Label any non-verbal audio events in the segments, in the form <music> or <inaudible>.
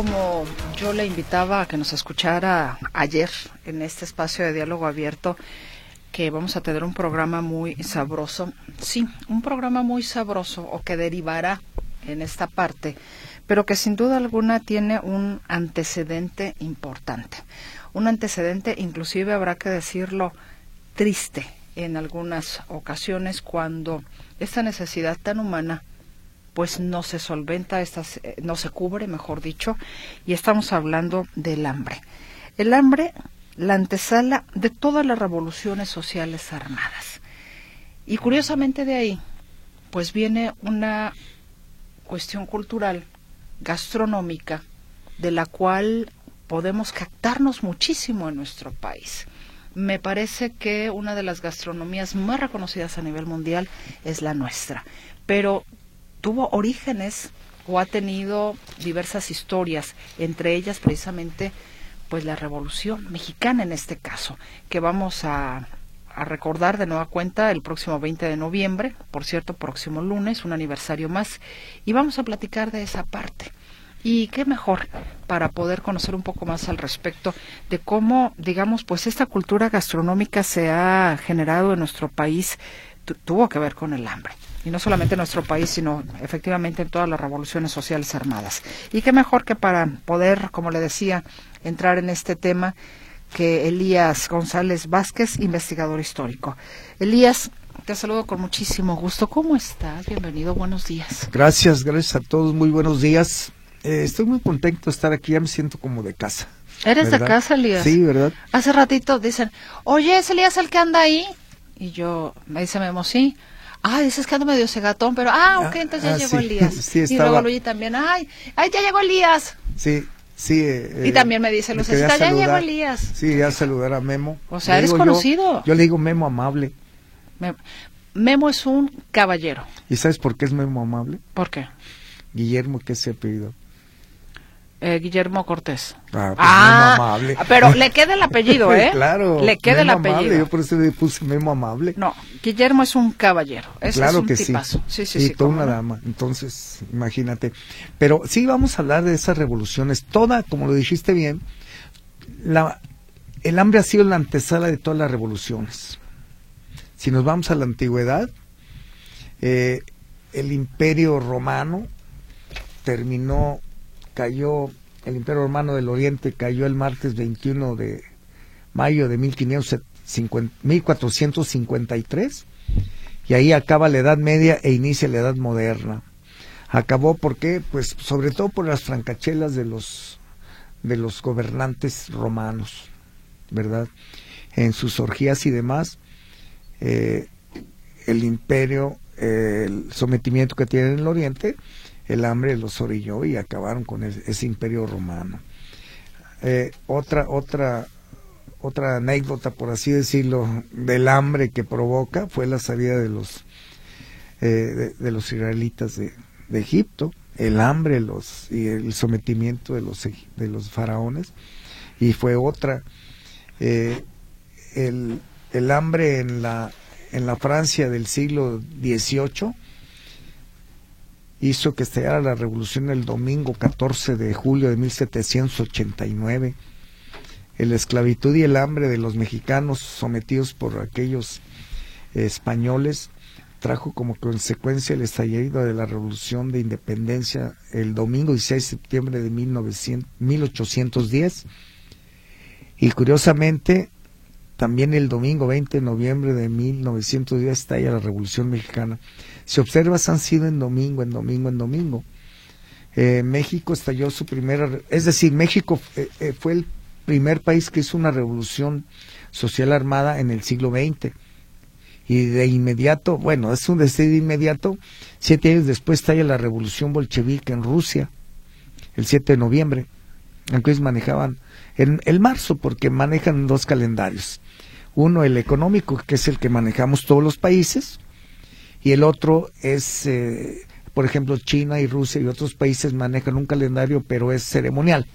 como yo le invitaba a que nos escuchara ayer en este espacio de diálogo abierto, que vamos a tener un programa muy sabroso. Sí, un programa muy sabroso o que derivará en esta parte, pero que sin duda alguna tiene un antecedente importante. Un antecedente, inclusive habrá que decirlo, triste en algunas ocasiones cuando esta necesidad tan humana pues no se solventa, eh, no se cubre, mejor dicho, y estamos hablando del hambre. El hambre, la antesala de todas las revoluciones sociales armadas. Y curiosamente de ahí, pues viene una cuestión cultural, gastronómica, de la cual podemos captarnos muchísimo en nuestro país. Me parece que una de las gastronomías más reconocidas a nivel mundial es la nuestra. Pero tuvo orígenes o ha tenido diversas historias, entre ellas precisamente pues la Revolución Mexicana en este caso, que vamos a, a, recordar de nueva cuenta el próximo 20 de noviembre, por cierto, próximo lunes, un aniversario más, y vamos a platicar de esa parte. Y qué mejor para poder conocer un poco más al respecto de cómo, digamos, pues esta cultura gastronómica se ha generado en nuestro país, tuvo que ver con el hambre y no solamente en nuestro país, sino efectivamente en todas las revoluciones sociales armadas. Y qué mejor que para poder, como le decía, entrar en este tema que Elías González Vázquez, investigador histórico. Elías, te saludo con muchísimo gusto. ¿Cómo estás? Bienvenido, buenos días. Gracias, gracias a todos, muy buenos días. Eh, estoy muy contento de estar aquí, ya me siento como de casa. ¿Eres de casa, Elías? Sí, ¿verdad? Hace ratito dicen, oye, ¿es Elías el que anda ahí? Y yo, me dice Memo, sí ah, dices que ando medio cegatón, pero, ah, ok, ah, entonces ya ah, llegó Elías. <laughs> Sí, y luego Luigi también, ay, ay, ya llegó Elías. Sí, sí. Eh, y también me dice Lucecita, ya llegó Elías. Sí, ya saludar a Memo. O sea, eres conocido. Yo, le digo Memo amable. Memo, es un caballero. ¿Y sabes por qué es Memo amable? ¿Por qué? Guillermo, ¿qué se ha pedido? Eh, Guillermo Cortés. Ah, pues ah amable. Pero le queda el apellido, <laughs> ¿eh? claro. Le queda el apellido. Amable. Yo por eso le puse Memo amable. No, Guillermo es un caballero. claro es un que tipazo. sí. Sí, sí, sí. toda una dama. Entonces, imagínate. Pero sí vamos a hablar de esas revoluciones. Toda, como lo dijiste bien, la, el hambre ha sido la antesala de todas las revoluciones. Si nos vamos a la antigüedad, eh, el imperio romano terminó cayó, el Imperio Romano del Oriente cayó el martes 21 de mayo de 1453 y ahí acaba la Edad Media e inicia la Edad Moderna. Acabó porque, pues, sobre todo por las francachelas de los de los gobernantes romanos, ¿verdad? En sus orgías y demás, eh, el imperio, el sometimiento que tiene en el Oriente, el hambre los orilló y acabaron con ese, imperio romano. Eh, otra, otra, otra anécdota, por así decirlo, del hambre que provoca fue la salida de los, eh, de, los israelitas de, Egipto, el hambre los, y el sometimiento de los, de los faraones, y fue otra, eh, el, el hambre en la, en la Francia del siglo XVIII, hizo que estallara la revolución el domingo 14 de julio de 1789. La esclavitud y el hambre de los mexicanos sometidos por aquellos españoles trajo como consecuencia el estallido de la revolución de independencia el domingo 16 de septiembre de 1810 y curiosamente también el domingo 20 de noviembre de 1910 estalla la Revolución Mexicana. Si observas, han sido en domingo, en domingo, en domingo. Eh, México estalló su primera, es decir, México eh, eh, fue el primer país que hizo una revolución social armada en el siglo XX. Y de inmediato, bueno, es un destino de inmediato, siete años después estalla la revolución bolchevique en Rusia, el 7 de noviembre. aunque ellos manejaban en el marzo, porque manejan dos calendarios. Uno, el económico, que es el que manejamos todos los países, y el otro es, eh, por ejemplo, China y Rusia y otros países manejan un calendario, pero es ceremonial.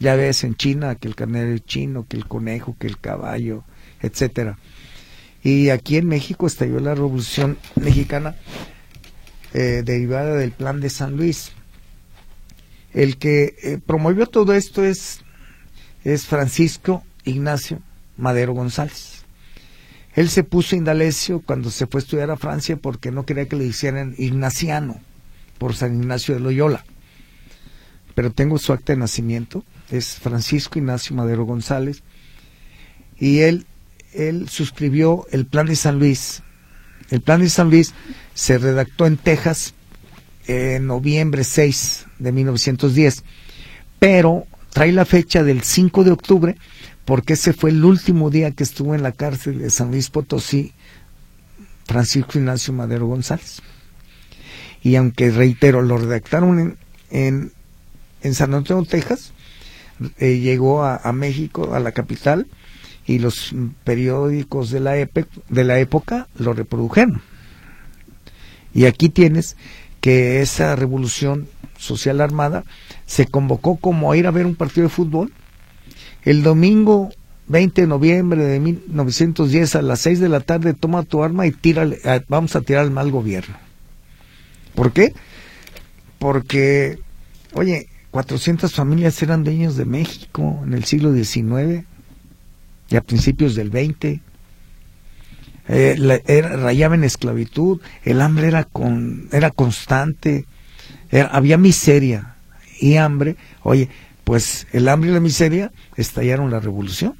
Ya ves en China que el canelo chino, que el conejo, que el caballo, etcétera. Y aquí en México estalló la Revolución Mexicana eh, derivada del Plan de San Luis. El que eh, promovió todo esto es, es Francisco Ignacio Madero González. Él se puso indalecio cuando se fue a estudiar a Francia porque no quería que le hicieran ignaciano por San Ignacio de Loyola. Pero tengo su acta de nacimiento, es Francisco Ignacio Madero González, y él, él suscribió el Plan de San Luis. El Plan de San Luis se redactó en Texas en noviembre 6 de 1910, pero trae la fecha del 5 de octubre porque ese fue el último día que estuvo en la cárcel de San Luis Potosí Francisco Ignacio Madero González. Y aunque, reitero, lo redactaron en, en, San Antonio, Texas, eh, llegó a, México, a la capital, y los periódicos de la, de la época lo reprodujeron. Y aquí tienes que esa revolución social armada se convocó como a ir a ver un partido de fútbol. El domingo 20 de noviembre de 1910 a las 6 de la tarde toma tu arma y tira, vamos a tirar al mal gobierno. ¿Por qué? Porque, oye, 400 familias eran dueños de México en el siglo XIX y a principios del XX. Eh, era, rayaba en esclavitud, el hambre era, con, era constante, había miseria y hambre. Oye, pues el hambre y la miseria estallaron la revolución.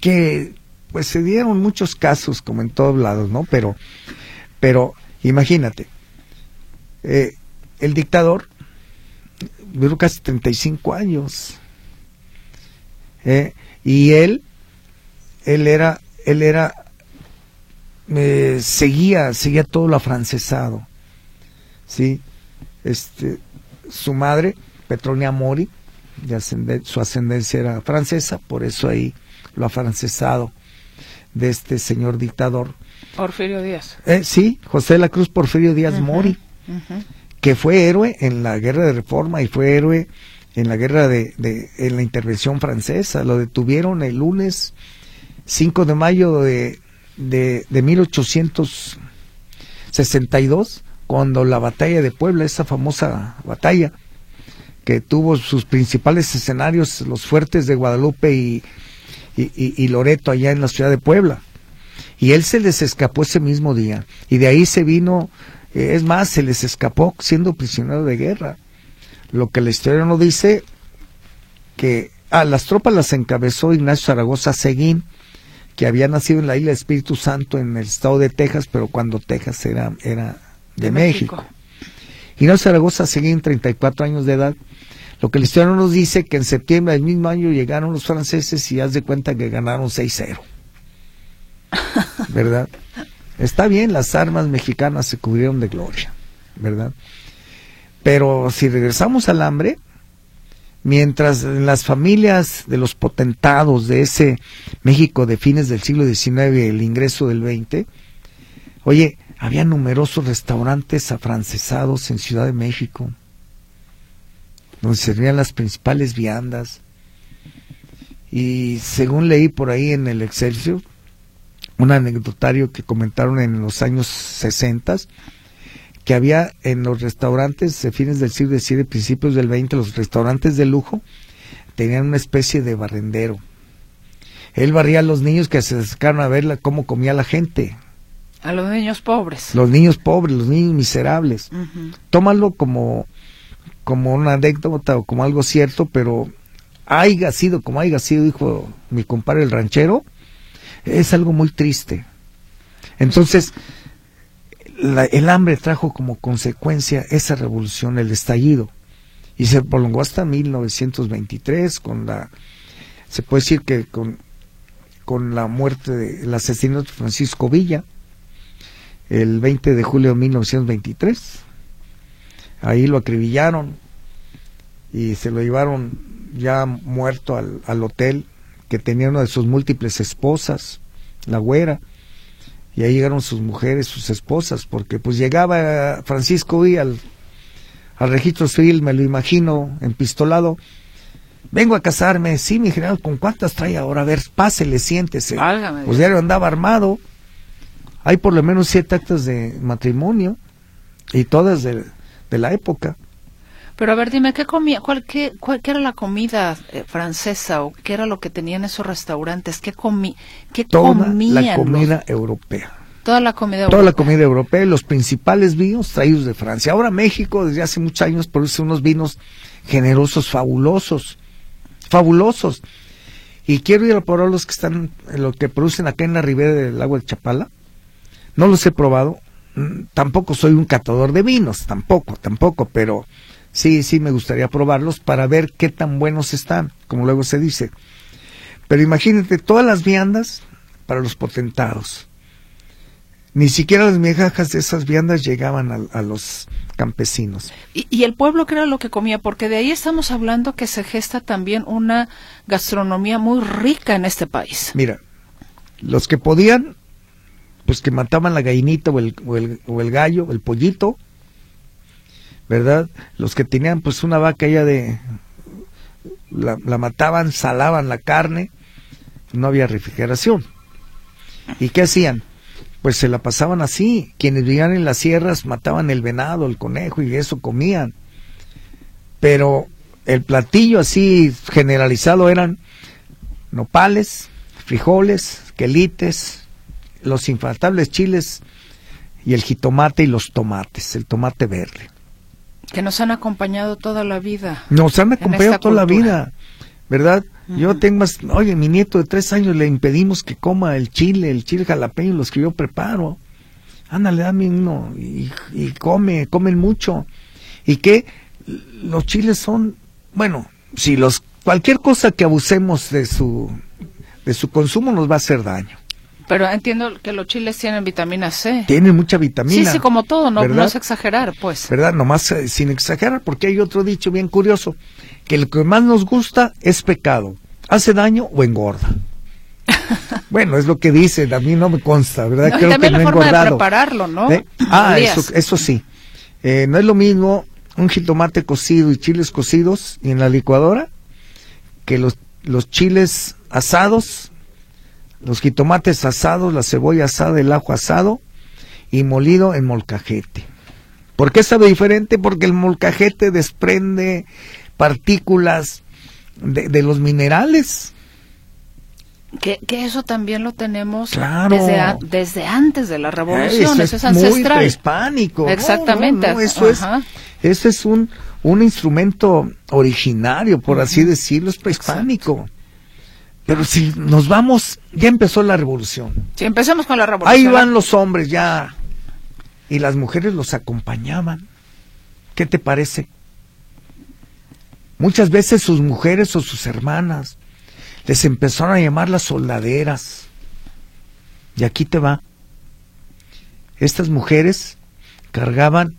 Que pues se dieron muchos casos, como en todos lados, ¿no? Pero, pero imagínate, eh, el dictador duró casi 35 años. Eh, y él, él era, él era seguía, seguía todo lo afrancesado. ¿sí? Este, su madre, Petronia Mori, de su ascendencia era francesa, por eso ahí lo afrancesado de este señor dictador. Porfirio Díaz. Eh, sí, José de la Cruz Porfirio Díaz Mori, que fue héroe en la guerra de reforma y fue héroe en la guerra de, de, en la intervención francesa. Lo detuvieron el lunes 5 de mayo de, de, de 1862, cuando la batalla de Puebla, esa famosa batalla, que tuvo sus principales escenarios, los fuertes de Guadalupe y, y, Loreto, allá en la ciudad de Puebla. Y él se les escapó ese mismo día. Y de ahí se vino, eh, es más, se les escapó siendo prisionero de guerra. Lo que la historia no dice, que a las tropas las encabezó Ignacio Zaragoza Seguín, que había nacido en la isla Espíritu Santo en el estado de Texas, pero cuando Texas era, era de, México. Y no Zaragoza seguía en 34 años de edad. Lo que la historia nos dice que en septiembre del mismo año llegaron los franceses y haz de cuenta que ganaron 6-0. <laughs> ¿Verdad? Está bien, las armas mexicanas se cubrieron de gloria, ¿verdad? Pero si regresamos al hambre, mientras en las familias de los potentados de ese México de fines del siglo XIX, el ingreso del XX, oye, había numerosos restaurantes afrancesados en Ciudad de México, donde servían las principales viandas. Y según leí por ahí en el Excelsior, un anecdotario que comentaron en los años 60, que había en los restaurantes de fines del siglo XIX, principios del XX, los restaurantes de lujo, tenían una especie de barrendero. Él barría a los niños que se acercaron a ver cómo comía la gente. A los niños pobres. Los niños pobres, los niños miserables. Tómalo como, como una anécdota o como algo cierto, pero haya sido como haya sido, dijo mi compadre el ranchero, es algo muy triste. Entonces, el hambre trajo como consecuencia esa revolución, el estallido, y se prolongó hasta 1923 con la, se puede decir que con, con la muerte del asesinato de Francisco Villa, el 20 de julio de 1923. Ahí lo acribillaron y se lo llevaron ya muerto al, al hotel que tenía una de sus múltiples esposas, la güera, y ahí llegaron sus mujeres, sus esposas, porque pues llegaba Francisco y al, al registro civil, me lo imagino, empistolado, vengo a casarme, sí, mi general, ¿con cuántas trae ahora? A ver, pásele, siéntese. pues ya andaba armado, hay por lo menos siete actas de matrimonio, y todas de, de la época. Pero a ver, dime, ¿qué comía? Cuál, qué, cuál, era la comida eh, francesa o qué era lo que tenían esos restaurantes? ¿Qué, comí, qué Toda la comida europea. Toda la comida europea. Toda la comida europea, los principales vinos traídos de Francia. Ahora México, desde hace muchos años, produce unos vinos generosos, fabulosos. Fabulosos. Y quiero ir a probar los que están, lo que producen acá en la ribera del lago de Chapala. No los he probado. Tampoco soy un catador de vinos, tampoco, tampoco, pero sí, sí me gustaría probarlos para ver qué tan buenos están, como luego se dice. Pero imagínate todas las viandas para los potentados. Ni siquiera las migajas de esas viandas llegaban a, los campesinos. ¿Y, ¿Y, el pueblo qué era lo que comía? Porque de ahí estamos hablando que se gesta también una gastronomía muy rica en este país. Mira, los que podían, pues que mataban la gallinita o el, o el, o el gallo, el pollito, ¿verdad? Los que tenían pues una vaca ya de... La, mataban, salaban la carne, no había refrigeración. ¿Y qué hacían? Pues se la pasaban así. Quienes vivían en las sierras mataban el venado, el conejo y eso comían. Pero el platillo así generalizado eran nopales, frijoles, quelites, los infaltables chiles y el jitomate y los tomates, el tomate verde. Que nos han acompañado toda la vida. Nos han acompañado toda la vida, ¿verdad? Yo tengo más, oye, mi nieto de tres años le impedimos que coma el chile, el chile jalapeño, los que yo preparo. Ándale, dame uno y, y come, comen mucho. Y que los chiles son, bueno, si los, cualquier cosa que abusemos de su, de su consumo nos va a hacer daño. Pero entiendo que los chiles tienen vitamina C. Tienen mucha vitamina. Sí, sí, como todo, no, no es exagerar, pues. ¿Verdad? Nomás eh, sin exagerar, porque hay otro dicho bien curioso, que lo que más nos gusta es pecado. ¿Hace daño o engorda? <laughs> bueno, es lo que dicen, a mí no me consta, ¿verdad? No, Creo también que la forma de prepararlo, ¿no? ¿Eh? Ah, eso, eso sí. Eh, no es lo mismo un jitomate cocido y chiles cocidos y en la licuadora que los, los chiles asados los jitomates asados, la cebolla asada, el ajo asado y molido en molcajete. ¿Por qué sabe diferente? Porque el molcajete desprende partículas de, los minerales. Que, eso también lo tenemos desde, antes de la revolución, eso, es, ancestral. Muy prehispánico. Exactamente. eso, es, eso es un, un instrumento originario, por así decirlo, es prehispánico. Pero si nos vamos, ya empezó la revolución. Si empezamos con la revolución. Ahí van los hombres ya. Y las mujeres los acompañaban. ¿Qué te parece? Muchas veces sus mujeres o sus hermanas les empezaron a llamar las soldaderas. Y aquí te va. Estas mujeres cargaban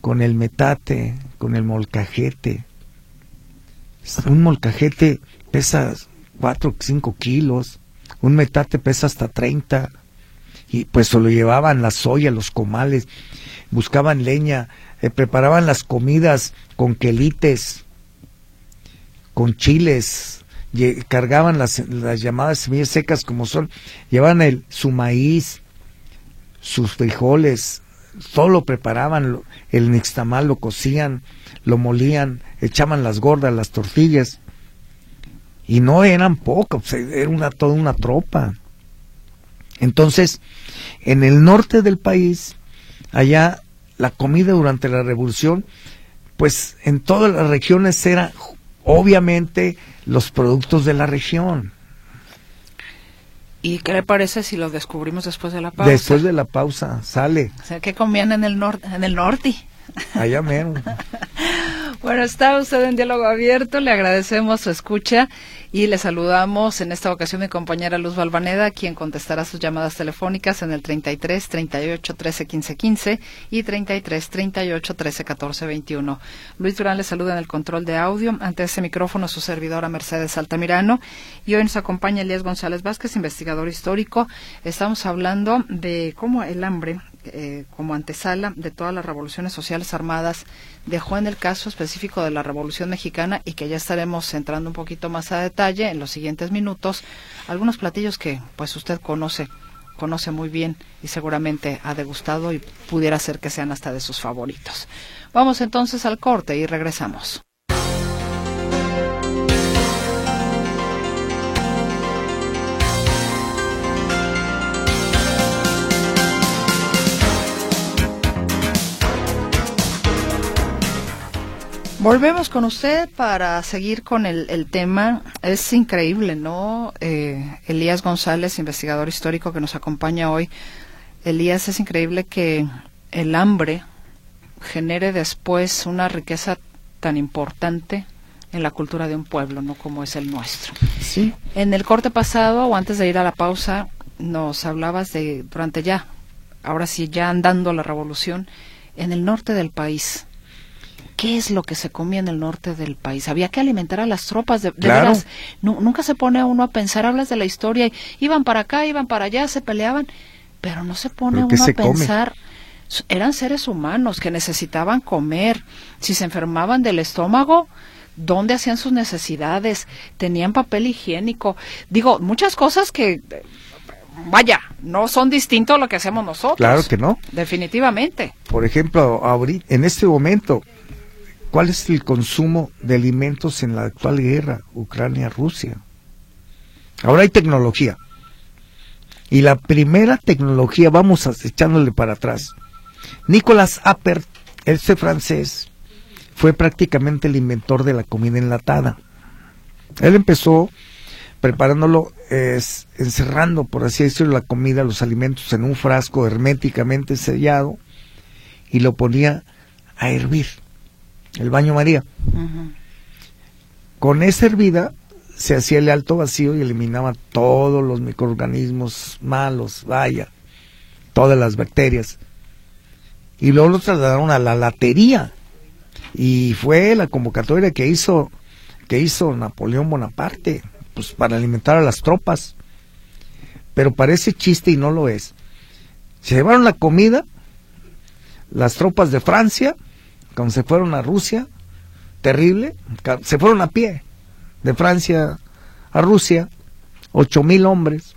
con el metate, con el molcajete. Un molcajete pesa 4 o 5 kilos, un metate pesa hasta 30, y pues se lo llevaban la soya, los comales, buscaban leña, eh, preparaban las comidas con quelites, con chiles, cargaban las, las llamadas semillas secas como son, llevaban el, su maíz, sus frijoles, todo lo preparaban, el nixtamal lo cocían, lo molían, echaban las gordas, las tortillas, y no eran pocos, era una, toda una tropa. Entonces, en el norte del país, allá la comida durante la revolución, pues en todas las regiones era obviamente los productos de la región. ¿Y qué le parece si lo descubrimos después de la pausa? Después de la pausa, sale. O sea, ¿qué comían en el norte? En el norte. Allá menos. <laughs> Bueno, está usted en diálogo abierto, le agradecemos su escucha y le saludamos en esta ocasión mi compañera Luz Balvaneda, quien contestará sus llamadas telefónicas en el 33 38 13 15 15 y 33 38 13 14 21. Luis Durán le saluda en el control de audio. Ante ese micrófono su servidora Mercedes Altamirano y hoy nos acompaña Elías González Vázquez, investigador histórico. Estamos hablando de cómo el hambre eh, como antesala de todas las revoluciones sociales armadas, dejó en el caso específico de la Revolución Mexicana y que ya estaremos entrando un poquito más a detalle en los siguientes minutos, algunos platillos que pues usted conoce conoce muy bien y seguramente ha degustado y pudiera ser que sean hasta de sus favoritos. Vamos entonces al corte y regresamos. Volvemos con usted para seguir con el, tema. Es increíble, ¿no? Eh, Elías González, investigador histórico que nos acompaña hoy. Elías, es increíble que el hambre genere después una riqueza tan importante en la cultura de un pueblo, ¿no? Como es el nuestro. Sí. En el corte pasado, o antes de ir a la pausa, nos hablabas de, durante ya, ahora sí, ya andando la revolución, en el norte del país qué es lo que se comía en el norte del país. Había que alimentar a las tropas, de, veras. nunca se pone uno a pensar, hablas de la historia, y iban para acá, iban para allá, se peleaban, pero no se pone uno a pensar. Eran seres humanos que necesitaban comer. Si se enfermaban del estómago, ¿dónde hacían sus necesidades? Tenían papel higiénico. Digo, muchas cosas que vaya, no son distintos a lo que hacemos nosotros. Claro que no. Definitivamente. Por ejemplo, ahorita, en este momento, ¿Cuál es el consumo de alimentos en la actual guerra Ucrania-Rusia? Ahora hay tecnología. Y la primera tecnología, vamos echándole para atrás. Nicolas Appert, este francés, fue prácticamente el inventor de la comida enlatada. Él empezó preparándolo, encerrando, por así decirlo, la comida, los alimentos en un frasco herméticamente sellado y lo ponía a hervir el baño María. Con esa hervida se hacía el alto vacío y eliminaba todos los microorganismos malos, vaya, todas las bacterias. Y luego lo trasladaron a la latería. Y fue la convocatoria que hizo, que hizo Napoleón Bonaparte, pues para alimentar a las tropas. Pero parece chiste y no lo es. Se llevaron la comida, las tropas de Francia, cuando se fueron a Rusia, terrible, se fueron a pie de Francia a Rusia, ocho mil hombres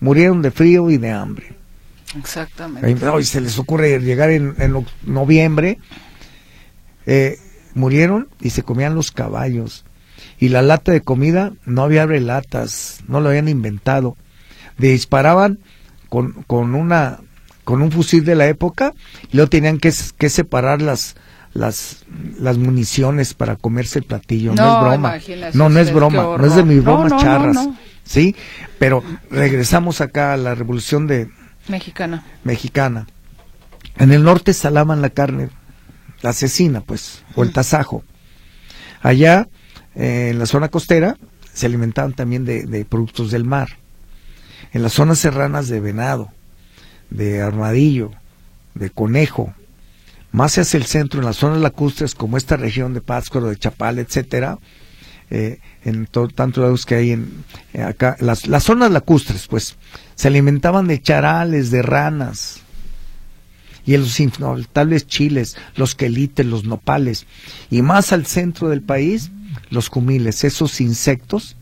murieron de frío y de hambre. Exactamente. Hoy se les ocurre llegar en, noviembre, eh, murieron y se comían los caballos. Y la lata de comida no había latas, no lo habían inventado. disparaban con, con una con un fusil de la época y luego tenían que, separar las, las, las municiones para comerse el platillo. No, es broma. No, no es broma. No es de mis bromas charras. ¿Sí? Pero regresamos acá a la revolución de... Mexicana. Mexicana. En el norte salaban la carne, la asesina, pues, o el tasajo. Allá, eh, en la zona costera, se alimentaban también de, de productos del mar. En las zonas serranas de venado de armadillo, de conejo, más hacia el centro, en las zonas lacustres como esta región de Pátzcuaro, de Chapal, etcétera, eh, en todo, tantos lados que hay en eh, acá, las, las zonas lacustres, pues, se alimentaban de charales, de ranas, y en los infaltables chiles, los quelites, los nopales, y más al centro del país, los cumiles, esos insectos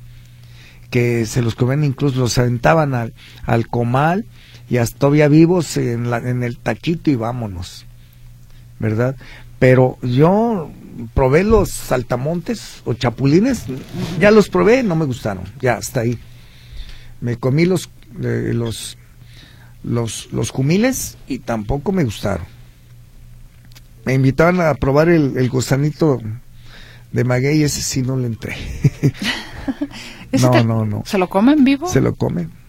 que se los comían incluso, los aventaban al, al comal y hasta todavía vivos en, la, en el taquito y vámonos, ¿verdad? Pero yo probé los saltamontes o chapulines, ya los probé, no me gustaron, ya hasta ahí. Me comí los eh, los los los jumiles y tampoco me gustaron. Me invitaban a probar el, el gusanito de maguey ese sí no le entré. <laughs> no, no, no. ¿Se lo comen vivo? Se lo comen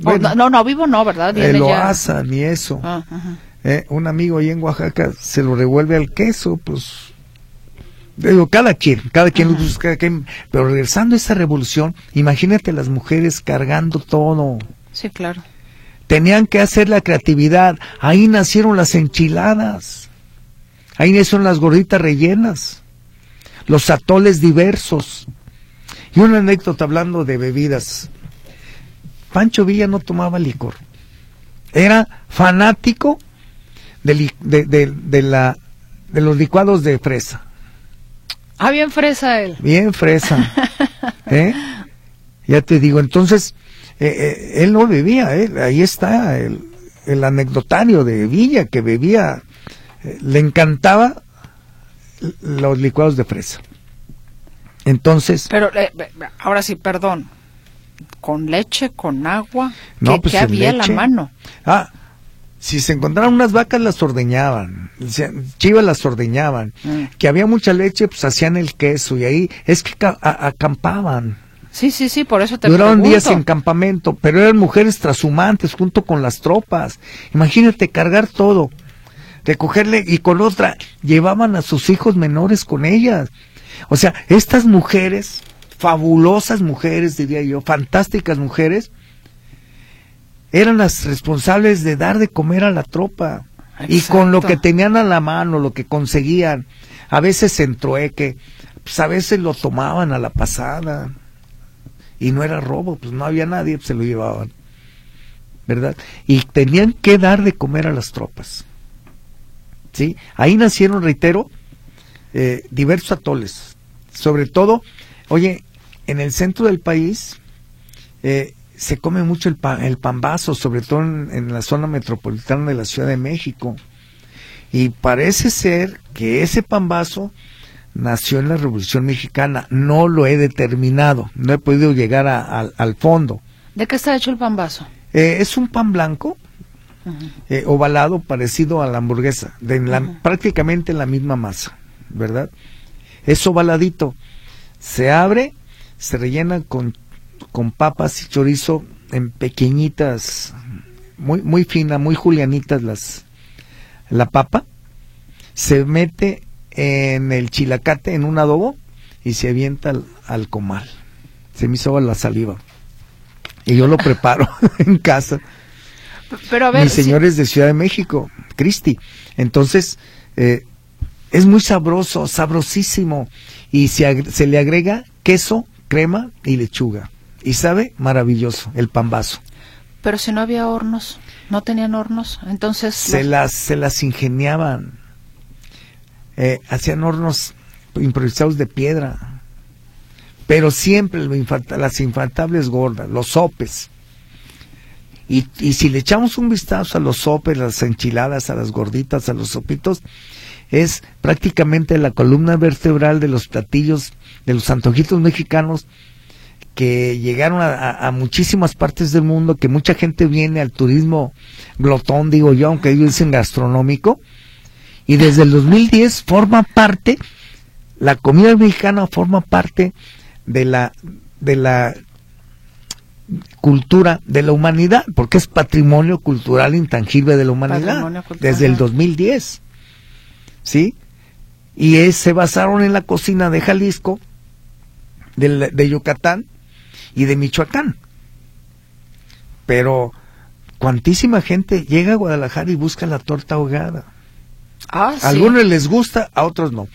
no, no, vivo no, ¿verdad? Eh, lo asan y eso. Ah, eh, un amigo ahí en Oaxaca se lo revuelve al queso, pues cada quien, cada quien, cada quien, pero regresando a esa revolución, imagínate las mujeres cargando todo. Sí, claro. Tenían que hacer la creatividad. Ahí nacieron las enchiladas. Ahí nacieron las gorditas rellenas. Los atoles diversos. Y una anécdota hablando de bebidas. Pancho Villa no tomaba licor. Era fanático de, de, la, de los licuados de fresa. Ah, bien fresa él. Bien fresa. <laughs> ¿Eh? Ya te digo, entonces, eh, eh, él no bebía, ¿eh? ahí está el, el, anecdotario de Villa que bebía, le encantaba los licuados de fresa. Entonces. Pero ahora sí, perdón. ¿Con leche, con agua? No, ¿Qué, pues había la mano? Ah, si se encontraban unas vacas las ordeñaban, chivas las ordeñaban, mm. que había mucha leche, pues hacían el queso y ahí es que acampaban. Sí, sí, sí, por eso te Duraron días en campamento, pero eran mujeres trashumantes junto con las tropas. Imagínate cargar todo, recogerle y con otra llevaban a sus hijos menores con ellas. O sea, estas mujeres, fabulosas mujeres, diría yo, fantásticas mujeres, eran las responsables de dar de comer a la tropa. Y con lo que tenían a la mano, lo que conseguían, a veces en trueque, pues a veces lo tomaban a la pasada. Y no era robo, pues no había nadie, pues se lo llevaban. ¿Verdad? Y tenían que dar de comer a las tropas. ¿Sí? Ahí nacieron, reitero, eh, diversos atoles. Sobre todo, oye, en el centro del país eh, se come mucho el, pan, el pambazo, sobre todo en, la zona metropolitana de la Ciudad de México. Y parece ser que ese pambazo nació en la Revolución Mexicana. No lo he determinado, no he podido llegar al fondo. ¿De qué está hecho el pambazo? Eh, es un pan blanco, eh, ovalado, parecido a la hamburguesa, de prácticamente la misma masa, ¿verdad? Es ovaladito, se abre, se rellena con, con papas y chorizo en pequeñitas, muy, muy fina, muy julianitas las, la papa, se mete en el chilacate, en un adobo, y se avienta al, comal. Se me hizo la saliva. Y yo lo <laughs> preparo <laughs> en casa. Pero a ver, Mis señores de Ciudad de México, Cristi. Entonces, eh, es muy sabroso, sabrosísimo. Y se, se le agrega queso, crema y lechuga. Y sabe, maravilloso, el pambazo. Pero si no había hornos, no tenían hornos, entonces... Se, las, se las ingeniaban. Eh, hacían hornos improvisados de piedra. Pero siempre las infaltables gordas, los sopes. Y, y si le echamos un vistazo a los sopes, las enchiladas, a las gorditas, a los sopitos, es prácticamente la columna vertebral de los platillos, de los antojitos mexicanos que llegaron a, muchísimas partes del mundo, que mucha gente viene al turismo glotón, digo yo, aunque ellos dicen gastronómico, y desde el 2010 forma parte, la comida mexicana forma parte de la, de la cultura de la humanidad, porque es patrimonio cultural intangible de la humanidad, desde el 2010. ¿Sí? Y se basaron en la cocina de Jalisco, de, de Yucatán y de Michoacán. Pero cuantísima gente llega a Guadalajara y busca la torta ahogada. Ah, a algunos les gusta, a otros no.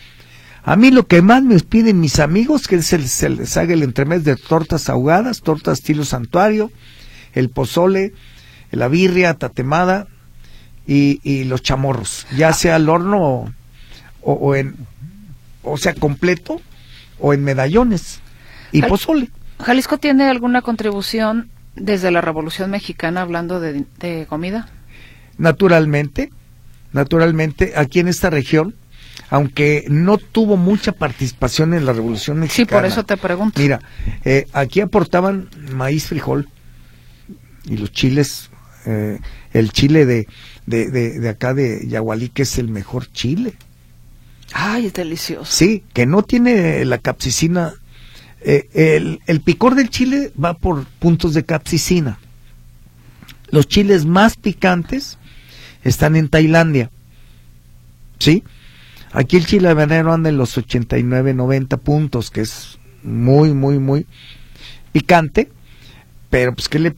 A mí lo que más me piden mis amigos que se, se les haga el entremés de tortas ahogadas, tortas estilo santuario, el pozole, la birria tatemada y, y los chamorros, ya sea al horno o, en, o sea, completo o en medallones y pozole. ¿Jalisco tiene alguna contribución desde la Revolución Mexicana hablando de, comida? Naturalmente, naturalmente, aquí en esta región, aunque no tuvo mucha participación en la Revolución Mexicana. Sí, por eso te pregunto. Mira, eh, aquí aportaban maíz, frijol y los chiles, eh, el chile de, de, de, acá de Yagualí, que es el mejor chile. Ay, es delicioso. Sí, que no tiene la capsicina. Eh, el, picor del chile va por puntos de capsicina. Los chiles más picantes están en Tailandia. ¿Sí? Aquí el chile habanero anda en los 89, 90 puntos, que es muy, muy, muy picante, pero pues que le,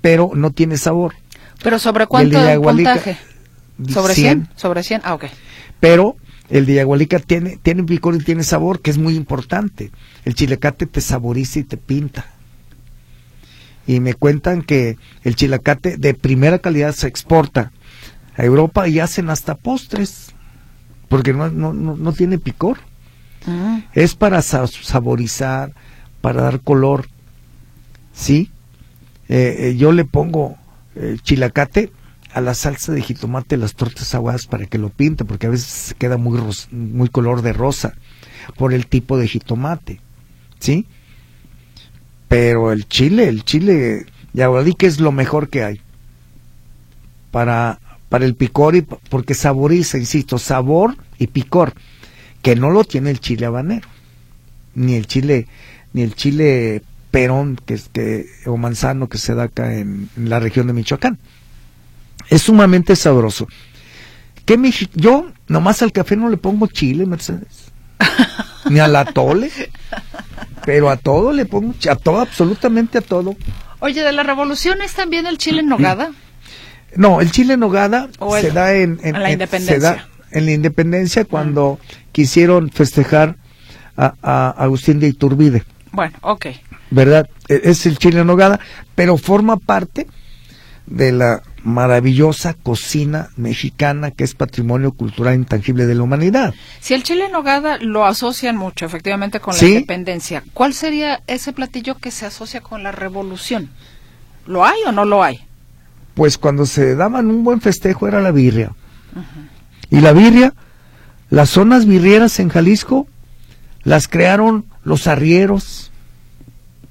pero no tiene sabor. Pero sobre cuánto el puntaje? Sobre 100. sobre 100. Ah, ok. Pero el de Yagualica tiene tiene picor y tiene sabor, que es muy importante. El chilacate te saboriza y te pinta. Y me cuentan que el chilacate de primera calidad se exporta a Europa y hacen hasta postres, porque no, no, no, tiene picor. Ah. Es para saborizar, para dar color. ¿Sí? Eh, eh, yo le pongo eh, chilacate a la salsa de jitomate las tortas aguadas para que lo pinte, porque a veces queda muy, muy color de rosa por el tipo de jitomate. ¿Sí? Pero el chile, el chile que es lo mejor que hay para, para el picor y porque saboriza, insisto, sabor y picor, que no lo tiene el chile habanero, ni el chile, ni el chile perón que, que, o manzano que se da acá en, la región de Michoacán. Es sumamente sabroso. ¿Qué yo nomás al café no le pongo chile, Mercedes. <laughs> Ni al atole. Pero a todo le pongo, a todo, absolutamente a todo. Oye, ¿de la revolución es también el chile en nogada? <clears throat> No, el chile en nogada se da en, la independencia. en la independencia cuando quisieron festejar a, a Agustín de Iturbide. Bueno, ok. ¿verdad? E-, es el chile en nogada, pero forma parte de la maravillosa cocina mexicana que es patrimonio cultural intangible de la humanidad. Si el chile en nogada lo asocian mucho efectivamente con la independencia, ¿cuál sería ese platillo que se asocia con la revolución? ¿Lo hay o no lo hay? Pues cuando se daban un buen festejo era la birria. Y la birria, las zonas birrieras en Jalisco las crearon los arrieros,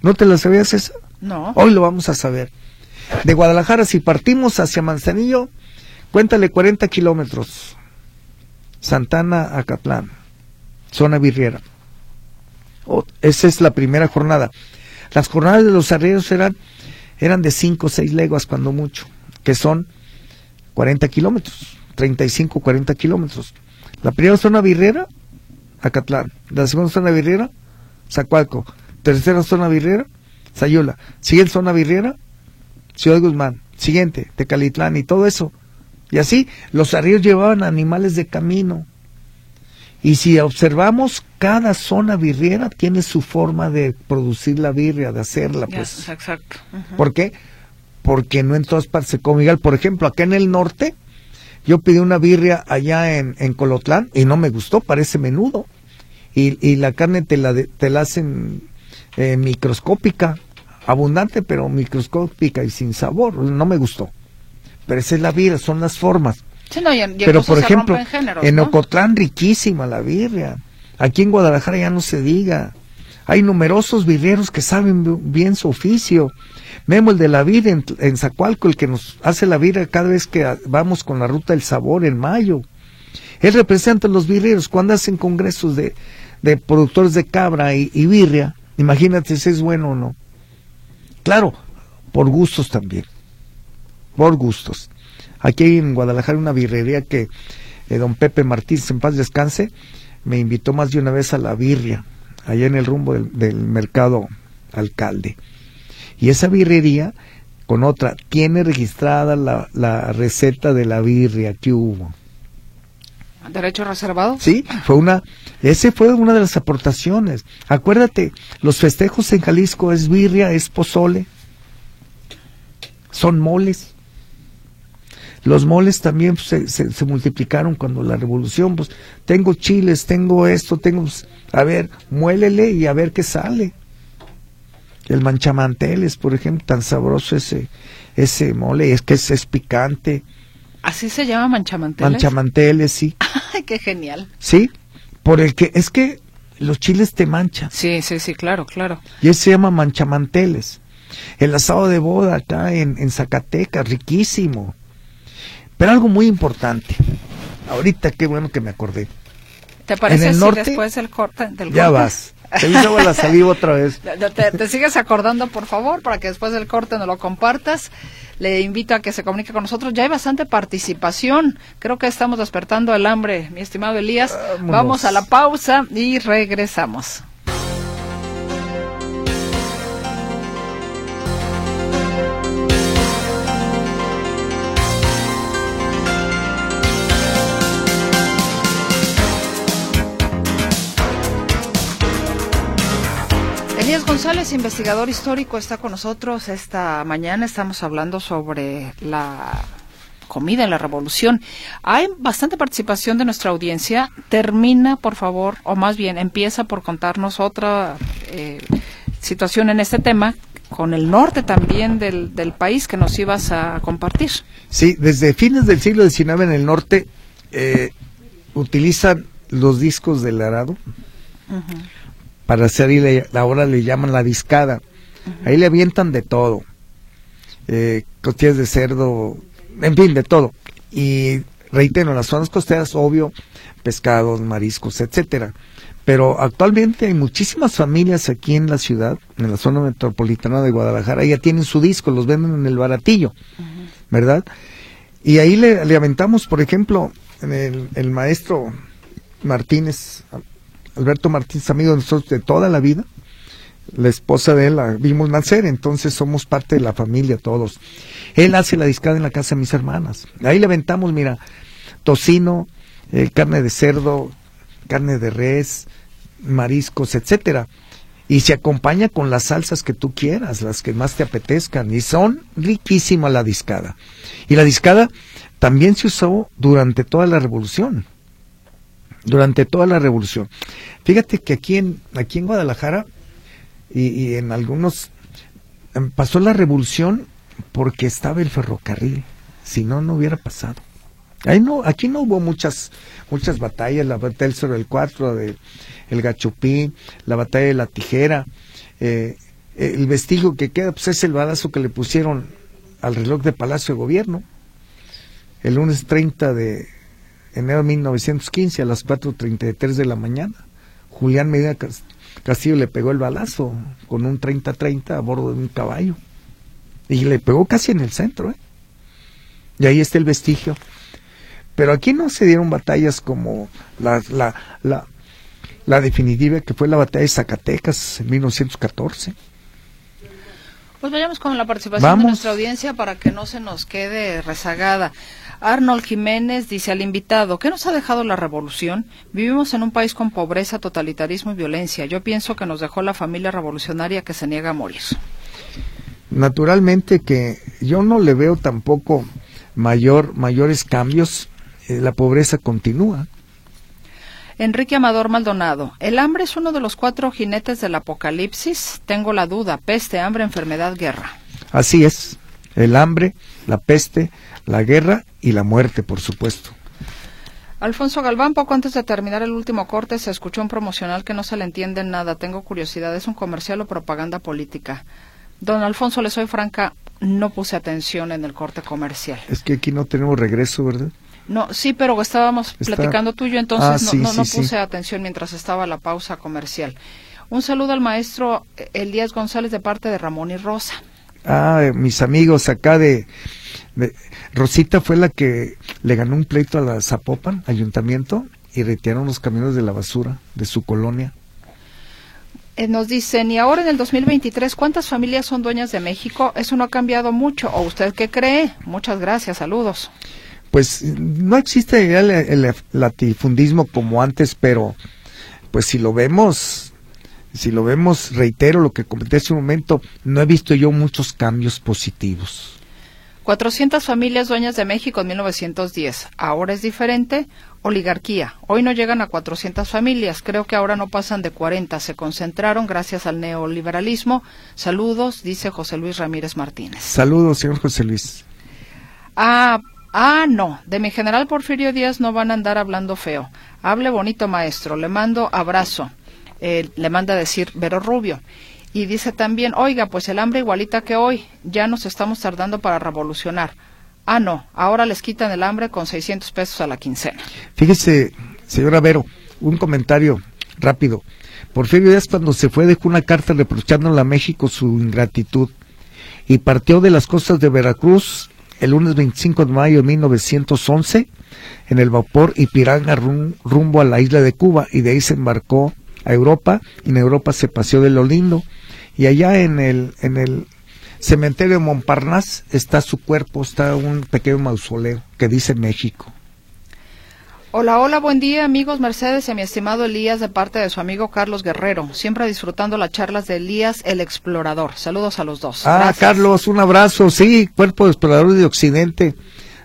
¿No te la sabías esa? No. Hoy lo vamos a saber. De Guadalajara, si partimos hacia Manzanillo, cuéntale 40 kilómetros. Santana, Acatlán, zona virriera. esa es la primera jornada. Las jornadas de los arrieros eran, eran de 5 o 6 leguas, cuando mucho, que son 40 kilómetros, 35, 40 kilómetros. La primera zona virriera, Acatlán. La segunda zona virriera, Zacualco tercera zona birrera, Sayula, siguiente zona birrera, Ciudad Guzmán, siguiente, Tecalitlán y todo eso. Y así, los arrieros llevaban animales de camino. Y si observamos, cada zona birriera tiene su forma de producir la birria, de hacerla. Pues. exacto. ¿Por qué? Porque no en todas partes se come igual. Por ejemplo, acá en el norte, yo pedí una birria allá en, en Colotlán y no me gustó, parece menudo. Y, y la carne te la, te la hacen eh, microscópica, abundante pero microscópica y sin sabor, no me gustó. Pero esa es la birria, son las formas. pero por ejemplo, en, Ocotlán riquísima la birria. Aquí en Guadalajara ya no se diga. Hay numerosos birreros que saben bien su oficio. Memo el de la vida en, en Zacualco, el que nos hace la birria cada vez que vamos con la ruta del sabor en mayo. Él representa a los birreros cuando hacen congresos de, de productores de cabra y, birria Imagínate si es bueno o no. Claro, por gustos también. Por gustos. Aquí en Guadalajara una birrería que eh, don Pepe Martínez, en paz descanse, me invitó más de una vez a la birria, allá en el rumbo del, mercado alcalde. Y esa birrería, con otra, tiene registrada la, la receta de la birria que hubo. ¿Derecho reservado? Sí, fue una, ese fue una de las aportaciones. Acuérdate, los festejos en Jalisco es birria, es pozole, son moles. Los moles también se, se, multiplicaron cuando la revolución, pues tengo chiles, tengo esto, tengo, pues, a ver, muélele y a ver qué sale. El manchamanteles, por ejemplo, tan sabroso ese, ese mole, es que es picante ¿Así se llama manchamanteles? Manchamanteles, sí. <laughs> Ay, qué genial. Sí, por el que es que los chiles te manchan. Sí, sí, sí, claro, claro. Y ese se llama manchamanteles. El asado de boda acá en, en Zacatecas, riquísimo. Pero algo muy importante. Ahorita qué bueno que me acordé. ¿Te parece en el después del corte? Del ya vas. Te la saliva otra vez. <laughs> Te, te, sigues acordando, por favor, para que después del corte nos lo compartas le invito a que se comunique con nosotros. Ya hay bastante participación. Creo que estamos despertando el hambre, mi estimado Elías. Vamos a la pausa y regresamos. González, investigador histórico, está con nosotros esta mañana. Estamos hablando sobre la comida en la revolución. Hay bastante participación de nuestra audiencia. Termina, por favor, o más bien empieza por contarnos otra eh, situación en este tema con el norte también del, del, país que nos ibas a compartir. Sí, desde fines del siglo XIX en el norte eh, utilizan los discos del arado para hacer ahí ahora le llaman la discada. Ahí le avientan de todo. Eh, costillas de cerdo, en fin, de todo. Y reitero, en las zonas costeras, obvio, pescados, mariscos, etcétera. Pero actualmente hay muchísimas familias aquí en la ciudad, en la zona metropolitana de Guadalajara, ya tienen su disco, los venden en el baratillo, ¿verdad? Y ahí le, le aventamos, por ejemplo, el, el maestro Martínez, Alberto Martínez, amigo de nosotros de toda la vida. La esposa de él la vimos nacer, entonces somos parte de la familia todos. Él hace la discada en la casa de mis hermanas. Ahí le aventamos, mira, tocino, eh, carne de cerdo, carne de res, mariscos, etcétera. Y se acompaña con las salsas que tú quieras, las que más te apetezcan. Y son riquísimas la discada. Y la discada también se usó durante toda la revolución durante toda la revolución. Fíjate que aquí en, aquí en Guadalajara y, en algunos em, pasó la revolución porque estaba el ferrocarril, si no, no hubiera pasado. Ahí no, aquí no hubo muchas, muchas batallas, la batalla del el 4, de el Gachupí, la batalla de la tijera, eh, el vestigio que queda, pues es el balazo que le pusieron al reloj de Palacio de Gobierno, el lunes 30 de, enero de 1915 a las 4.33 de la mañana. Julián Medina Castillo le pegó el balazo con un 30-30 a bordo de un caballo. Y le pegó casi en el centro, ¿eh? Y ahí está el vestigio. Pero aquí no se dieron batallas como la, la, la, la definitiva que fue la batalla de Zacatecas en 1914. Pues vayamos con la participación de nuestra audiencia para que no se nos quede rezagada. Arnold Jiménez dice al invitado, ¿qué nos ha dejado la revolución? Vivimos en un país con pobreza, totalitarismo y violencia. Yo pienso que nos dejó la familia revolucionaria que se niega a morir. Naturalmente que yo no le veo tampoco mayor, mayores cambios. Eh, la pobreza continúa. Enrique Amador Maldonado, ¿el hambre es uno de los cuatro jinetes del apocalipsis? Tengo la duda, peste, hambre, enfermedad, guerra. Así es, el hambre, la peste, la guerra y la muerte, por supuesto. Alfonso Galván, poco antes de terminar el último corte, se escuchó un promocional que no se le entiende nada. Tengo curiosidad, ¿es un comercial o propaganda política? Don Alfonso, le soy franca, no puse atención en el corte comercial. Es que aquí no tenemos regreso, ¿verdad? No, sí, pero estábamos platicando tú y yo, entonces ah, no, no, puse atención mientras estaba la pausa comercial. Un saludo al maestro Elías González de parte de Ramón y Rosa. Ah, mis amigos acá de, Rosita fue la que le ganó un pleito a la Zapopan, ayuntamiento, y retiraron los camiones de la basura de su colonia. Eh, nos dicen, y ahora en el 2023, ¿cuántas familias son dueñas de México? Eso no ha cambiado mucho. ¿O usted qué cree? Muchas gracias, saludos. Pues no existe el, el latifundismo como antes, pero pues si lo vemos, si lo vemos, reitero lo que comenté hace un momento, no he visto yo muchos cambios positivos. 400 familias dueñas de México en 1910. Ahora es diferente. Oligarquía. Hoy no llegan a 400 familias. Creo que ahora no pasan de 40. Se concentraron gracias al neoliberalismo. Saludos, dice José Luis Ramírez Martínez. Saludos, señor José Luis. Ah, ah, no. De mi general Porfirio Díaz no van a andar hablando feo. Hable bonito, maestro. Le mando abrazo. Eh, le manda a decir Vero Rubio. Y dice también, oiga, pues el hambre igualita que hoy, ya nos estamos tardando para revolucionar. Ah, no, ahora les quitan el hambre con 600 pesos a la quincena. Fíjese, señora Vero, un comentario rápido. Porfirio Díaz cuando se fue dejó una carta reprochándole a México su ingratitud. y partió de las costas de Veracruz el lunes 25 de mayo de 1911 en el vapor Ipiranga rumbo a la isla de Cuba y de ahí se embarcó a Europa y en Europa se paseó de lo lindo y allá en el en el cementerio de Montparnasse está su cuerpo, está un pequeño mausoleo que dice México. Hola, hola, buen día amigos Mercedes y a mi estimado Elías de parte de su amigo Carlos Guerrero, siempre disfrutando las charlas de Elías el Explorador. Saludos a los dos. Ah, Carlos, un abrazo, sí, cuerpo de explorador de Occidente.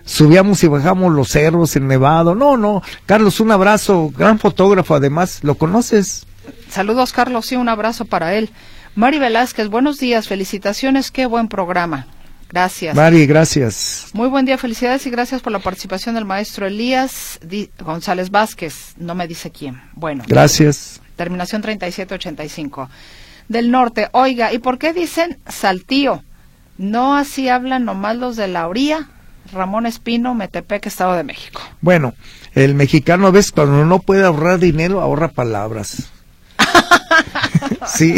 Subíamos y bajamos los cerros, en Nevado. No, no, Carlos, un abrazo, gran fotógrafo además, ¿lo conoces? Saludos Carlos, sí, un abrazo para él. Mari Velázquez, buenos días, felicitaciones, qué buen programa. Gracias. Mari, gracias. Muy buen día, felicidades y gracias por la participación del maestro Elías González Vázquez. No me dice quién. Bueno. Gracias. Terminación 3785. Del norte. Oiga, ¿y por qué dicen saltío? ¿No así hablan nomás los de la orilla? Ramón Espino, Metepec, Estado de México. Bueno, el mexicano a veces cuando no puede ahorrar dinero, ahorra palabras. <laughs> sí,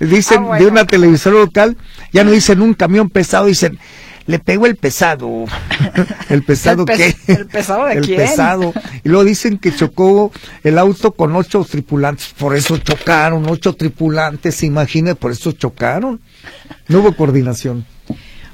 dicen ah, de una televisora local, ya no dicen un camión pesado, dicen, le pegó el pesado. <laughs> ¿El pesado qué? ¿El pesado de <laughs> el pesado. Y luego dicen que chocó el auto con ocho tripulantes, por eso chocaron, ocho tripulantes, imagine, por eso chocaron. No hubo coordinación.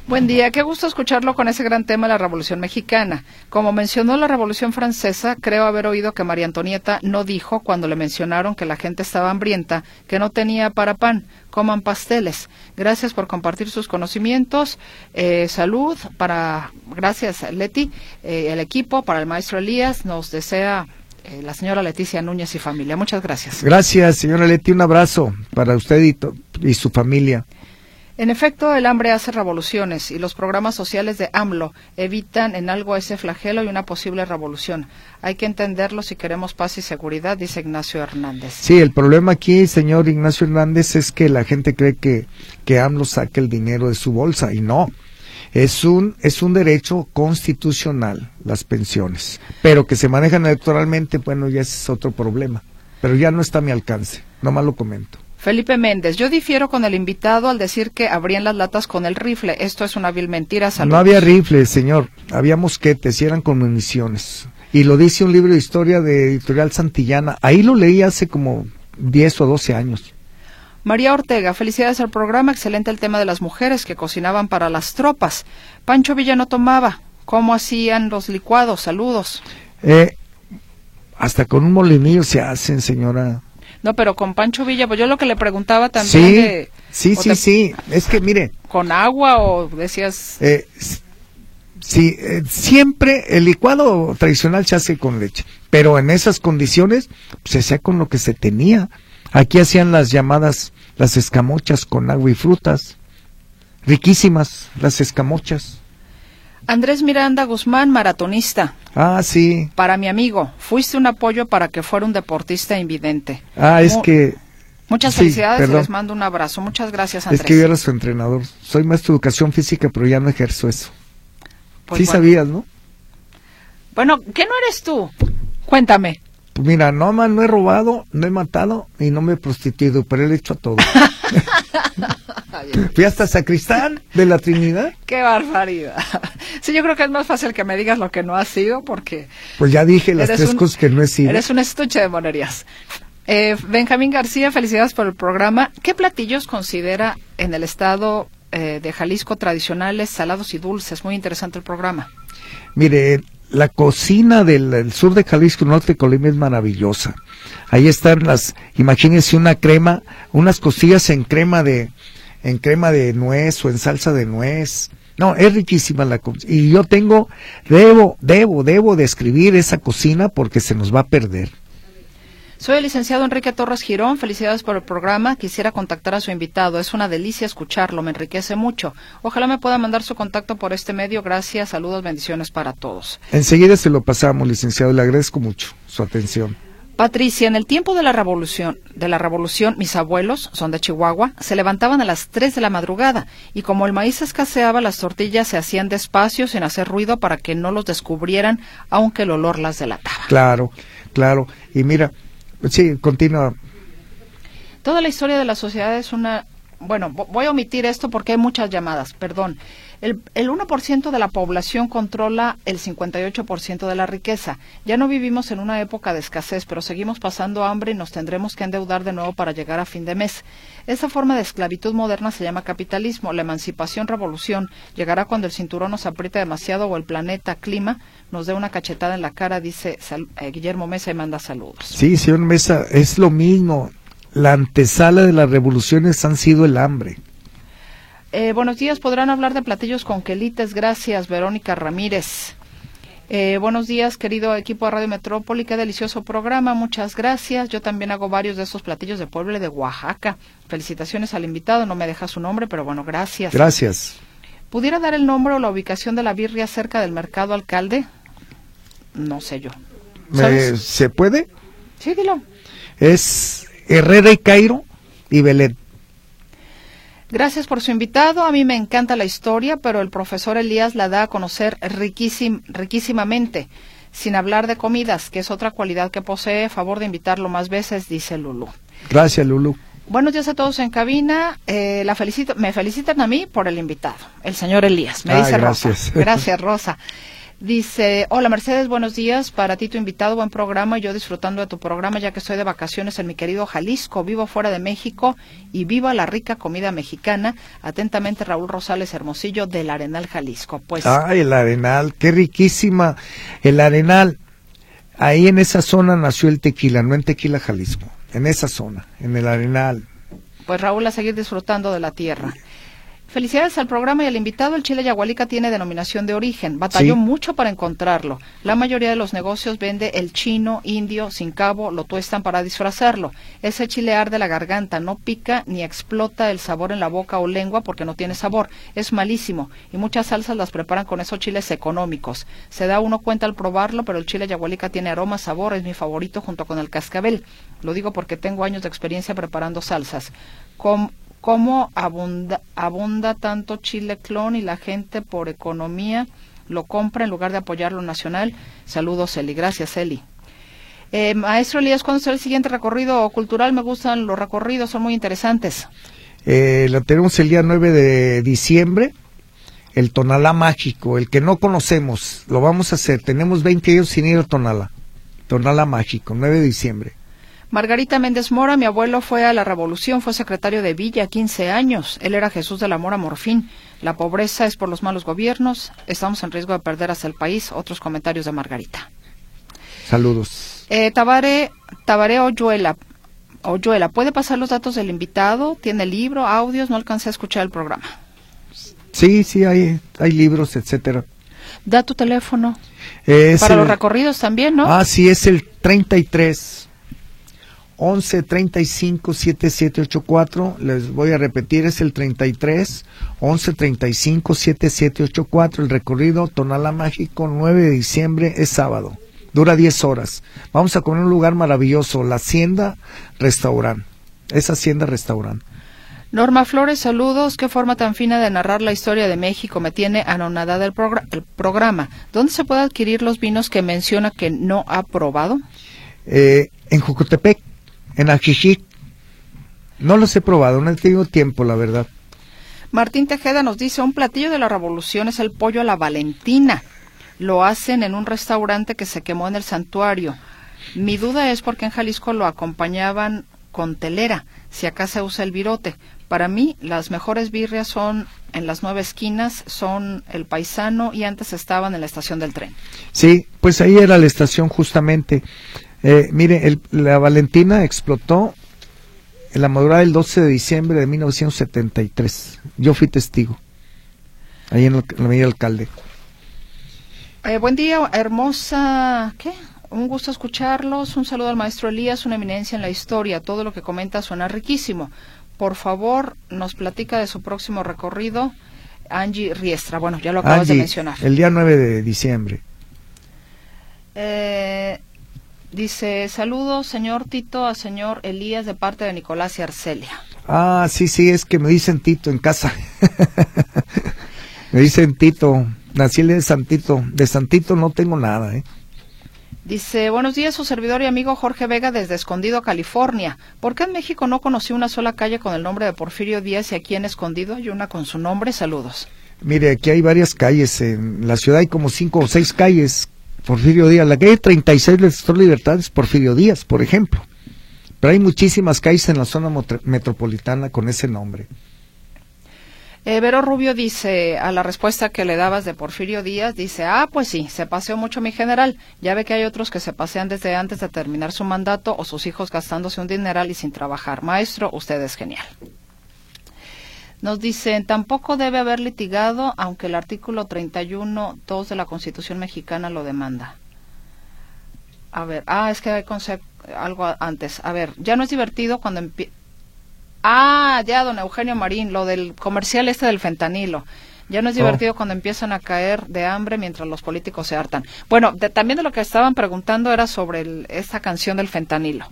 Buen día, qué gusto escucharlo con ese gran tema la Revolución Mexicana. Como mencionó la Revolución Francesa, creo haber oído que María Antonieta no dijo cuando le mencionaron que la gente estaba hambrienta, que no tenía para pan, coman pasteles. Gracias por compartir sus conocimientos. Eh, salud para, gracias Leti, eh, el equipo, para el maestro Elías, nos desea eh, la señora Leticia Núñez y familia. Muchas gracias. Gracias, señora Leti. Un abrazo para usted y su familia. En efecto, el hambre hace revoluciones y los programas sociales de AMLO evitan en algo ese flagelo y una posible revolución. Hay que entenderlo si queremos paz y seguridad, dice Ignacio Hernández. Sí, el problema aquí, señor Ignacio Hernández, es que la gente cree que, que AMLO saque el dinero de su bolsa y no. Es un, es un derecho constitucional, las pensiones. Pero que se manejan electoralmente, bueno, ya es otro problema. Pero ya no está a mi alcance, nomás lo comento. Felipe Méndez, yo difiero con el invitado al decir que abrían las latas con el rifle. Esto es una vil mentira. No había rifle, señor. Había mosquetes y eran con municiones. Y lo dice un libro de historia de Editorial Santillana. Ahí lo leí hace como 10 o 12 años. María Ortega, felicidades al programa. Excelente el tema de las mujeres que cocinaban para las tropas. Pancho Villa no tomaba. ¿Cómo hacían los licuados? Saludos. Eh, hasta con un molinillo se hacen, señora. No, pero con Pancho Villa, pues yo lo que le preguntaba también. Sí, sí, sí, sí. Es que mire. ¿Con agua o decías.? Eh, sí, eh, siempre el licuado tradicional se hace con leche, pero en esas condiciones se hacía con lo que se tenía. Aquí hacían las llamadas las escamochas con agua y frutas. Riquísimas las escamochas. Andrés Miranda Guzmán, maratonista. Ah, sí. Para mi amigo, fuiste un apoyo para que fuera un deportista invidente. Ah, es que... Muchas felicidades y les mando un abrazo. Muchas gracias, Andrés. Es que yo era su entrenador. Soy maestro de educación física, pero ya no ejerzo eso. Pues sí sabías, ¿no? Bueno, ¿qué no eres tú? Cuéntame. Pues mira, no, man, no he robado, no he matado y no me he prostituido, pero he hecho todo. <laughs> <laughs> Fui hasta sacristán de la Trinidad. Qué barbaridad. Sí, yo creo que es más fácil que me digas lo que no has sido porque... Pues ya dije las tres cosas que no he sido. Eres un estuche de monerías. Eh, Benjamín García, felicidades por el programa. ¿Qué platillos considera en el estado eh, de Jalisco tradicionales, salados y dulces? Muy interesante el programa. Mire, la cocina del, sur de Jalisco, norte de Colombia es maravillosa. Ahí están las, imagínense una crema, unas costillas en crema de, en crema de nuez o en salsa de nuez. No, es riquísima la y yo tengo, debo, debo, debo de escribir esa cocina porque se nos va a perder. Soy el licenciado Enrique Torres Girón. Felicidades por el programa. Quisiera contactar a su invitado. Es una delicia escucharlo. Me enriquece mucho. Ojalá me pueda mandar su contacto por este medio. Gracias. Saludos, bendiciones para todos. Enseguida se lo pasamos, licenciado. Le agradezco mucho su atención. Patricia, en el tiempo de la revolución, de la revolución, mis abuelos, son de Chihuahua, se levantaban a las 3 de la madrugada y como el maíz escaseaba, las tortillas se hacían despacio sin hacer ruido para que no los descubrieran, aunque el olor las delataba. Claro, claro. Y mira, Sí, continúa. Toda la historia de la sociedad es una bueno, voy a omitir esto porque hay muchas llamadas, perdón. El, el 1% de la población controla el 58% de la riqueza. Ya no vivimos en una época de escasez, pero seguimos pasando hambre y nos tendremos que endeudar de nuevo para llegar a fin de mes. Esa forma de esclavitud moderna se llama capitalismo. La emancipación revolución llegará cuando el cinturón nos apriete demasiado o el planeta clima nos dé una cachetada en la cara, dice eh, Guillermo Mesa y manda saludos. Sí, señor Mesa, es lo mismo. La antesala de las revoluciones han sido el hambre. Eh, buenos días, podrán hablar de platillos con quelites. Gracias, Verónica Ramírez. Eh, buenos días, querido equipo de Radio Metrópoli. Qué delicioso programa. Muchas gracias. Yo también hago varios de estos platillos de Puebla de Oaxaca. Felicitaciones al invitado. No me deja su nombre, pero bueno, gracias. Gracias. ¿Pudiera dar el nombre o la ubicación de la birria cerca del mercado alcalde? No sé yo. ¿Se puede? Sí, dilo. Es Herrera y Cairo y Belén. Gracias por su invitado. A mí me encanta la historia, pero el profesor Elías la da a conocer riquísimamente, sin hablar de comidas, que es otra cualidad que posee. Favor de invitarlo más veces, dice Lulu. Gracias, Lulu. Buenos días a todos en cabina. Eh, la felicito, me felicitan a mí por el invitado, el señor Elías. Me dice <laughs> gracias. Rosa. Gracias, Rosa. Dice, hola Mercedes, buenos días. Para ti tu invitado, buen programa. Yo disfrutando de tu programa ya que estoy de vacaciones en mi querido Jalisco. Vivo fuera de México y viva la rica comida mexicana. Atentamente Raúl Rosales Hermosillo del Arenal Jalisco. Pues. Ah, el Arenal, qué riquísima. El Arenal, ahí en esa zona nació el tequila, no en Tequila Jalisco. En esa zona, en el Arenal. Pues Raúl, a seguir disfrutando de la tierra. Felicidades al programa y al invitado. El chile yagualica tiene denominación de origen. Batalló mucho para encontrarlo. La mayoría de los negocios vende el chino, indio, sin cabo, lo tuestan para disfrazarlo. Ese chile arde la garganta, no pica ni explota el sabor en la boca o lengua porque no tiene sabor. Es malísimo y muchas salsas las preparan con esos chiles económicos. Se da uno cuenta al probarlo, pero el chile yagualica tiene aroma, sabor, es mi favorito junto con el cascabel. Lo digo porque tengo años de experiencia preparando salsas cómo abunda, abunda tanto chile clon y la gente por economía lo compra en lugar de apoyar lo nacional. Saludos, Eli. Gracias, Eli. Eh, maestro Elías, ¿cuándo será el siguiente recorrido cultural? Me gustan los recorridos, son muy interesantes. Eh, lo tenemos el día 9 de diciembre, el Tonalá Mágico, el que no conocemos, lo vamos a hacer. Tenemos 20 años sin ir al Tonalá. Tonalá Mágico, 9 de diciembre. Margarita Méndez Mora, mi abuelo fue a la Revolución, fue secretario de Villa 15 años. Él era Jesús de la Mora Morfín. La pobreza es por los malos gobiernos. Estamos en riesgo de perder hasta el país. Otros comentarios de Margarita. Saludos. Eh, Tabare, Tabare Oyuela. Oyuela, ¿puede pasar los datos del invitado? ¿Tiene libro, audios? No alcancé a escuchar el programa. Sí, sí, hay, hay libros, etcétera. Da tu teléfono. Para los recorridos también, ¿no? Ah, sí, es el 33 11 35 7784. Les voy a repetir, es el 33 11 35 7784. El recorrido Tonala Mágico, 9 de diciembre, es sábado. Dura 10 horas. Vamos a comer en un lugar maravilloso, la Hacienda Restaurant. Es Hacienda Restaurant. Norma Flores, saludos. Qué forma tan fina de narrar la historia de México. Me tiene anonadada el, el programa. ¿Dónde se puede adquirir los vinos que menciona que no ha probado? Eh, en Jucotepec en Ajijic. No los he probado, no he tenido tiempo, la verdad. Martín Tejeda nos dice, un platillo de la revolución es el pollo a la Valentina. Lo hacen en un restaurante que se quemó en el santuario. Mi duda es porque en Jalisco lo acompañaban con telera, si acá se usa el virote. Para mí, las mejores birrias son en las nueve esquinas, son el paisano y antes estaban en la estación del tren. Sí, pues ahí era la estación justamente. Eh, mire, la Valentina explotó en la madrugada del 12 de diciembre de 1973. Yo fui testigo, ahí en, la medida alcalde. Eh, buen día, hermosa. ¿Qué? Un gusto escucharlos. Un saludo al maestro Elías, una eminencia en la historia. Todo lo que comenta suena riquísimo. Por favor, nos platica de su próximo recorrido. Angie Riestra. Bueno, ya lo acabas de mencionar. El día 9 de diciembre. Eh, Dice, saludos, señor Tito, a señor Elías de parte de Nicolás y Arcelia. Ah, sí, sí, es que me dicen Tito en casa. <laughs> me dicen Tito, nací de Santito. De Santito no tengo nada, ¿eh? Dice, buenos días, su servidor y amigo Jorge Vega desde Escondido, California. ¿Por qué en México no conocí una sola calle con el nombre de Porfirio Díaz y aquí en Escondido hay una con su nombre? Saludos. Mire, aquí hay varias calles. En la ciudad hay como cinco o seis calles. Porfirio Díaz. La calle 36 del sector Libertad es Porfirio Díaz, por ejemplo. Pero hay muchísimas calles en la zona metropolitana con ese nombre. Eh, Vero Rubio dice, a la respuesta que le dabas de Porfirio Díaz, dice, ah, pues sí, se paseó mucho mi general. Ya ve que hay otros que se pasean desde antes de terminar su mandato o sus hijos gastándose un dineral y sin trabajar. Maestro, usted es genial. Nos dicen, tampoco debe haber litigado, aunque el artículo 31.2 de la Constitución mexicana lo demanda. A ver, ah, es que hay algo antes. A ver, ya no es divertido cuando empieza Ah, ya, don Eugenio Marín, lo del comercial este del fentanilo. Ya no es oh. divertido cuando empiezan a caer de hambre mientras los políticos se hartan. Bueno, también de lo que estaban preguntando era sobre esta canción del fentanilo.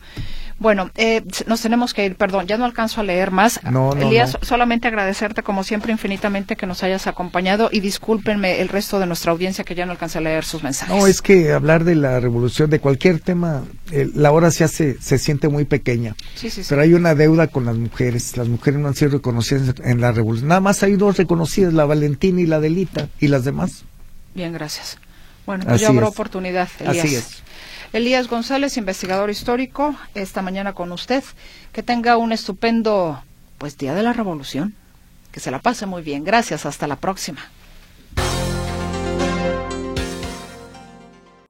Bueno, eh, nos tenemos que ir, perdón, ya no alcanzo a leer más. No, Elías, solamente agradecerte como siempre infinitamente que nos hayas acompañado y discúlpenme el resto de nuestra audiencia que ya no alcancé a leer sus mensajes. No, es que hablar de la revolución, de cualquier tema, la hora se hace, se siente muy pequeña. Sí, sí, sí. Pero hay una deuda con las mujeres. Las mujeres no han sido reconocidas en la revolución. Nada más hay dos reconocidas, la Valentina y la Delita, y las demás. Bien, gracias. Bueno, pues ya habrá oportunidad, Elías. Así es. Elías González, investigador histórico, esta mañana con usted. Que tenga un estupendo, pues, Día de la Revolución. Que se la pase muy bien. Gracias. Hasta la próxima.